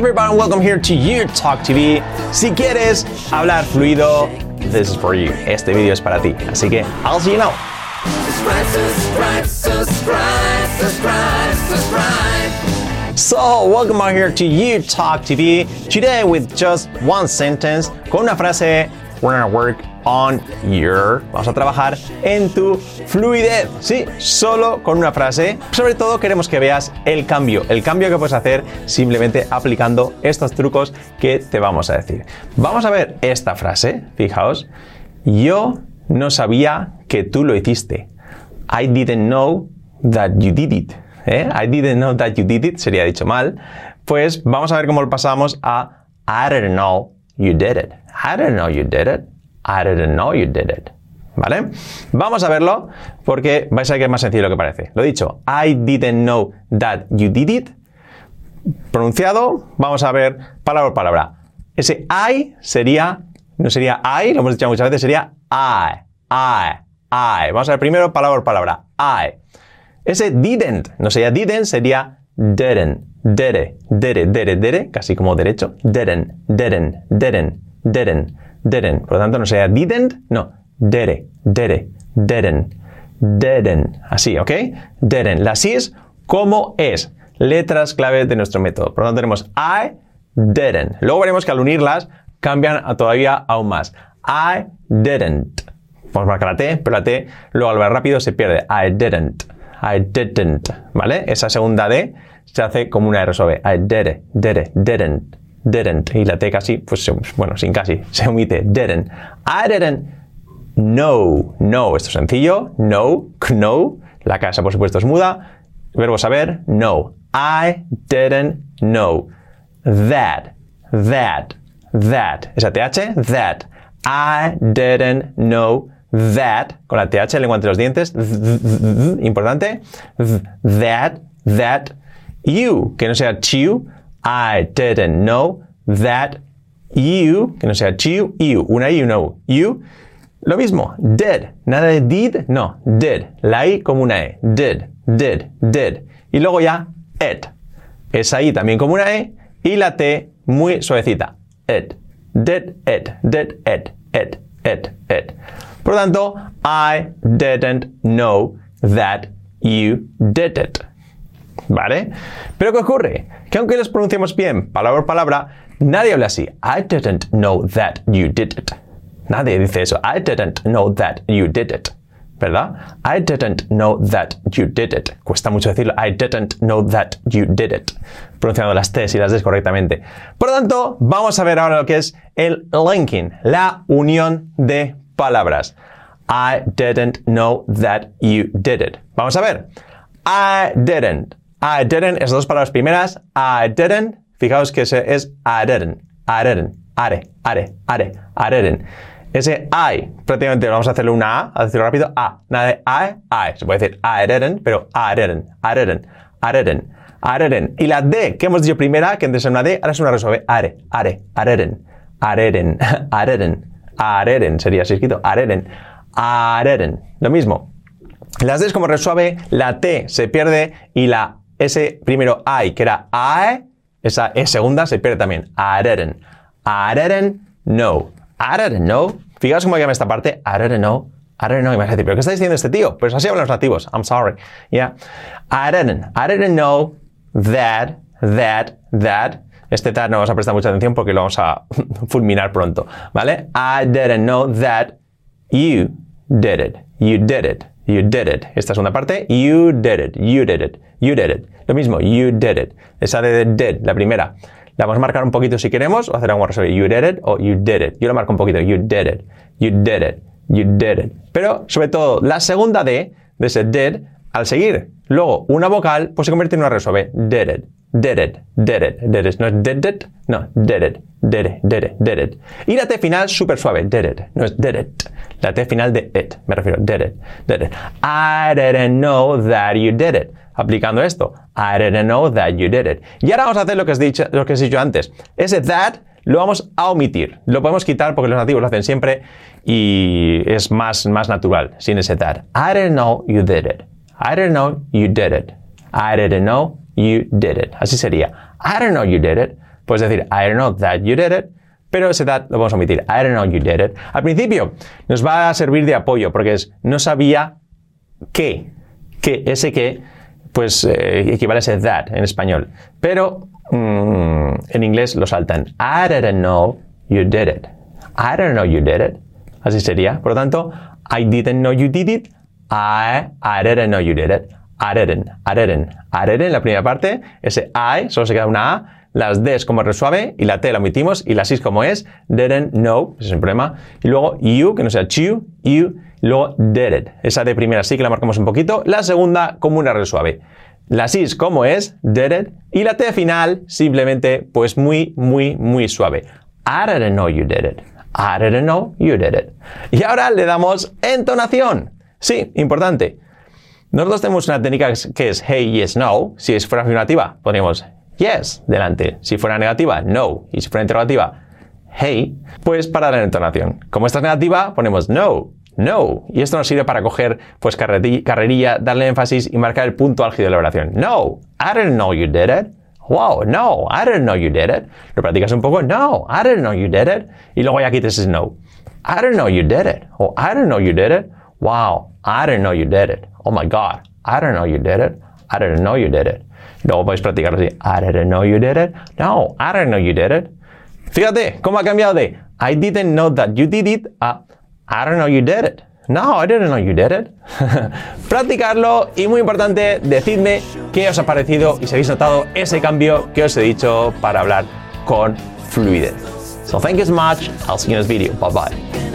everybody, welcome here to You Talk TV. Si quieres hablar fluido, this is for you. Este video es para ti. Así que, I'll see you now. Subscribe, subscribe, subscribe, subscribe, subscribe. So, welcome out here to You Talk TV. Today, with just one sentence, con una frase, we're gonna work on your. Vamos a trabajar en tu fluidez. Sí, solo con una frase. Sobre todo, queremos que veas el cambio. El cambio que puedes hacer simplemente aplicando estos trucos que te vamos a decir. Vamos a ver esta frase. Fijaos. Yo no sabía que tú lo hiciste. I didn't know that you did it. ¿eh? I didn't know that you did it, sería dicho mal. Pues vamos a ver cómo lo pasamos a I didn't know you did it. I didn't know you did it. I didn't know you did it. ¿Vale? Vamos a verlo porque vais a ver que es más sencillo lo que parece. Lo dicho, I didn't know that you did it. Pronunciado, vamos a ver palabra por palabra. Ese I sería, no sería I, lo hemos dicho muchas veces, sería I, I, I. Vamos a ver primero palabra por palabra. I. Ese didn't, no sería didn't, sería didn't, dere, dere, dere, dere, casi como derecho. Didn't, didn't, didn't, didn't, didn't. Por lo tanto, no sería didn't, no. Dere, dere, didn't, didn't. Así, ¿ok? Didn't. La is, ¿cómo es? Letras clave de nuestro método. Por lo tanto, tenemos I, didn't. Luego veremos que al unirlas cambian a todavía aún más. I didn't. Vamos a marcar la T, pero la T luego al ver rápido se pierde. I didn't. I didn't. ¿Vale? Esa segunda D se hace como una R suave. I did it, did it, didn't, didn't. Y la T casi, pues bueno, sin casi, se omite. Didn't. I didn't know. No. Esto es sencillo. No. No. La casa, por supuesto, es muda. Verbo saber. No. I didn't know. That. That. That. Esa TH. That. I didn't know that. Con la TH, lengua entre los dientes. Importante. That. That. You. Que no sea you. I didn't know that you. Que no sea you. You. Una I y una U. You. Lo mismo, did. Nada de did, no, did. La I como una E. Did, did, did. Y luego ya, it. Esa I también como una E. Y la T muy suavecita. It. Did, it. Did, it. It, it, it. Por lo tanto, I didn't know that you did it. ¿Vale? Pero ¿qué ocurre? Que aunque los pronunciamos bien, palabra por palabra, nadie habla así. I didn't know that you did it. Nadie dice eso. I didn't know that you did it. ¿Verdad? I didn't know that you did it. Cuesta mucho decirlo. I didn't know that you did it. Pronunciando las T's y las D's correctamente. Por lo tanto, vamos a ver ahora lo que es el linking, la unión de palabras. I didn't know that you did it. Vamos a ver. I didn't. I didn't, esas dos palabras primeras. I didn't. Fijaos que ese es I didn't. I didn't. Are, are, are, I didn't. Ese I, prácticamente vamos a hacerle una A, a decirlo rápido, A. Nada de I, I. Se puede decir I didn't, pero I didn't, I didn't, I didn't, I didn't. Y la D que hemos dicho primera, que antes era una D, ahora es una resuelve. Are, are, I didn't, I didn't, I didn't, I didn't. Sería así escrito, I didn't, I didn't. Lo mismo. Las Ds como resuave, la T se pierde y la S primero I, que era I, esa E segunda se pierde también. I didn't. I didn't know. I didn't know. Fijaos cómo llama esta parte. I didn't know. I didn't know. Y ¿pero qué está diciendo este tío? Pues así hablan los nativos. I'm sorry. Yeah. I didn't. I didn't know that, that, that. Este that no vamos a prestar mucha atención porque lo vamos a fulminar pronto. ¿Vale? I didn't know that you did it. You did it. You did it. Esta segunda parte. You did it. You did it. You did it. Lo mismo. You did it. Esa de did, la primera. La vamos a marcar un poquito si queremos o hacer algo resuelve. You did it o you did it. Yo lo marco un poquito. You did it. You did it. You did it. Pero, sobre todo, la segunda D de ese did, al seguir luego una vocal, pues se convierte en una resuelve. Did it. Did it. Did it. Did it. No es did it. No. Did it. Did it. Did it. Did it. Y la T final súper suave. Did it. No es did it. La T final de it. Me refiero. Did it. Did it. I didn't know that you did it. Aplicando esto. I didn't know that you did it. Y ahora vamos a hacer lo que dicho, lo que he dicho antes. Ese that lo vamos a omitir. Lo podemos quitar porque los nativos lo hacen siempre y es más, más natural sin ese that. I didn't know you did it. I didn't know you did it. I didn't know you did it. Así sería. I didn't know you did it. puedes decir I don't know that you did it, pero ese that lo vamos a omitir. I don't know you did it. Al principio nos va a servir de apoyo porque es no sabía qué, que ese que pues eh, equivale a ese that en español. Pero mm, en inglés lo saltan. I didn't know you did it. I don't know you did it. Así sería. Por lo tanto, I didn't know you did it. I, I didn't know you did it. Didn't, I didn't. La primera parte, ese I, solo se queda una A. Las Ds como R suave y la T la omitimos y la S como es, didn't know, ese es el problema. Y luego you, que no sea you, you, luego did it. Esa de primera sí que la marcamos un poquito. La segunda como una R suave. La sis como es, did it. Y la T final simplemente pues muy, muy, muy suave. I didn't know you did it. I didn't know you did it. Y ahora le damos entonación. Sí, importante. Nosotros tenemos una técnica que es hey, yes, no. Si fuera afirmativa, ponemos yes delante. Si fuera negativa, no. Y si fuera interrogativa, hey, pues para la entonación. Como esta es negativa, ponemos no, no. Y esto nos sirve para coger pues carrerilla, darle énfasis y marcar el punto álgido de la oración. No, I didn't know you did it. Wow, no, I didn't know you did it. Lo practicas un poco. No, I didn't know you did it. Y luego ya quites no. I didn't know you did it. O I didn't know you did it. Wow, I didn't know you did it. Oh my God, I didn't know you did it. I didn't know you did it. Luego podéis practicarlo así. I didn't know you did it. No, I didn't know you did it. Fíjate cómo ha cambiado de I didn't know that you did it a I don't know you did it. No, I didn't know you did it. Practicarlo y muy importante, decidme qué os ha parecido y si habéis notado ese cambio que os he dicho para hablar con fluidez. So thank you so much. I'll see you in this video. Bye bye.